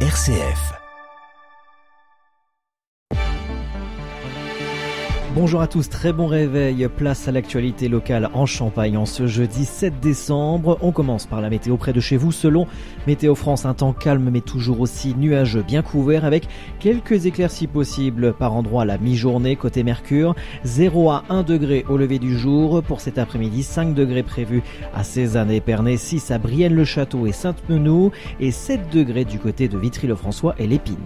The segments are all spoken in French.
RCF. Bonjour à tous, très bon réveil. Place à l'actualité locale en Champagne en ce jeudi 7 décembre. On commence par la météo près de chez vous. Selon Météo France, un temps calme mais toujours aussi nuageux, bien couvert avec quelques éclaircies possibles par endroit à la mi-journée côté Mercure. 0 à 1 degré au lever du jour. Pour cet après-midi, 5 degrés prévus à Cézanne et Pernay, 6 à Brienne-le-Château et Sainte-Menou et 7 degrés du côté de Vitry-le-François et l'Épine.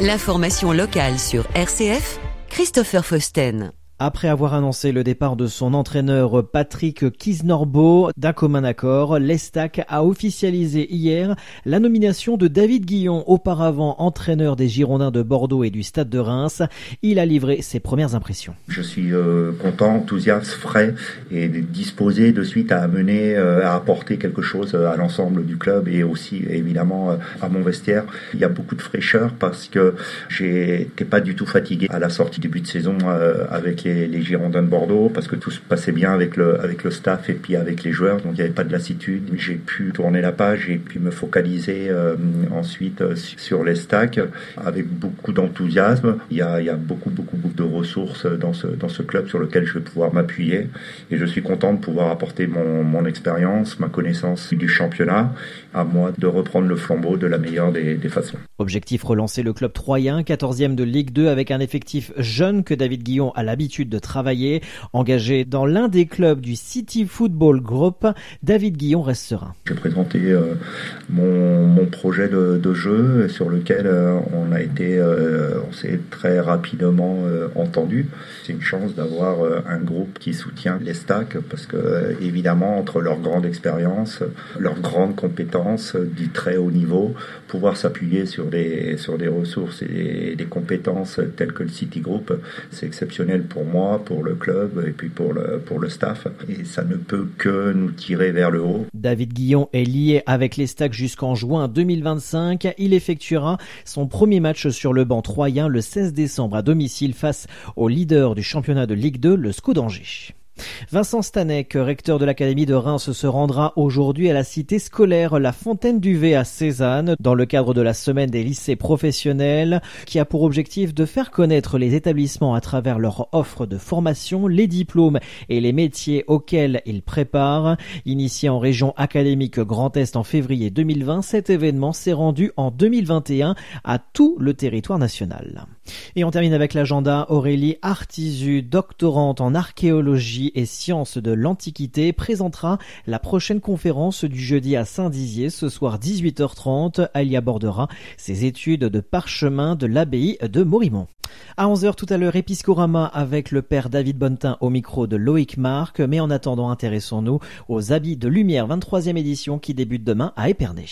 L'information locale sur RCF, Christopher Fausten. Après avoir annoncé le départ de son entraîneur Patrick Kisnorbo d'un commun accord, l'Estac a officialisé hier la nomination de David Guillon, auparavant entraîneur des Girondins de Bordeaux et du Stade de Reims. Il a livré ses premières impressions. Je suis euh, content, enthousiaste, frais et disposé de suite à amener, euh, à apporter quelque chose à l'ensemble du club et aussi évidemment euh, à mon vestiaire. Il y a beaucoup de fraîcheur parce que j'étais pas du tout fatigué à la sortie début de saison avec les, Girondins de Bordeaux parce que tout se passait bien avec le, avec le staff et puis avec les joueurs, donc il n'y avait pas de lassitude. J'ai pu tourner la page et puis me focaliser euh, ensuite euh, sur les stacks avec beaucoup d'enthousiasme. Il y a, y a beaucoup, beaucoup, beaucoup de ressources dans ce, dans ce club sur lequel je vais pouvoir m'appuyer et je suis content de pouvoir apporter mon, mon expérience, ma connaissance du championnat à moi de reprendre le flambeau de la meilleure des, des façons. Objectif relancer le club troyen, 14e de Ligue 2 avec un effectif jeune que David Guillon a l'habitude de travailler. Engagé dans l'un des clubs du City Football Group, David Guillon reste serein. J'ai présenté euh, mon, projet de, jeu sur lequel euh, on a été, euh, on s'est très rapidement entendu. C'est une chance d'avoir un groupe qui soutient les stacks parce que évidemment entre leur grande expérience, leurs grandes compétences du très haut niveau, pouvoir s'appuyer sur des sur des ressources et des compétences telles que le City Group, c'est exceptionnel pour moi, pour le club et puis pour le, pour le staff. Et ça ne peut que nous tirer vers le haut. David Guillon est lié avec les Stacks jusqu'en juin 2025. Il effectuera son premier match sur le banc troyen le 16 décembre à domicile face au leader du championnat de Ligue 2, le SCO d'Angers. Vincent Stanek, recteur de l'Académie de Reims, se rendra aujourd'hui à la cité scolaire La Fontaine du V à Cézanne dans le cadre de la semaine des lycées professionnels qui a pour objectif de faire connaître les établissements à travers leur offre de formation, les diplômes et les métiers auxquels ils préparent. Initié en région académique Grand Est en février 2020, cet événement s'est rendu en 2021 à tout le territoire national. Et on termine avec l'agenda Aurélie Artisu, doctorante en archéologie et sciences de l'Antiquité, présentera la prochaine conférence du jeudi à Saint-Dizier ce soir 18h30. Elle y abordera ses études de parchemin de l'abbaye de Morimont. À 11h tout à l'heure, Episcorama avec le père David Bonnetin au micro de Loïc Marc. Mais en attendant, intéressons-nous aux habits de lumière 23e édition qui débute demain à Épernay.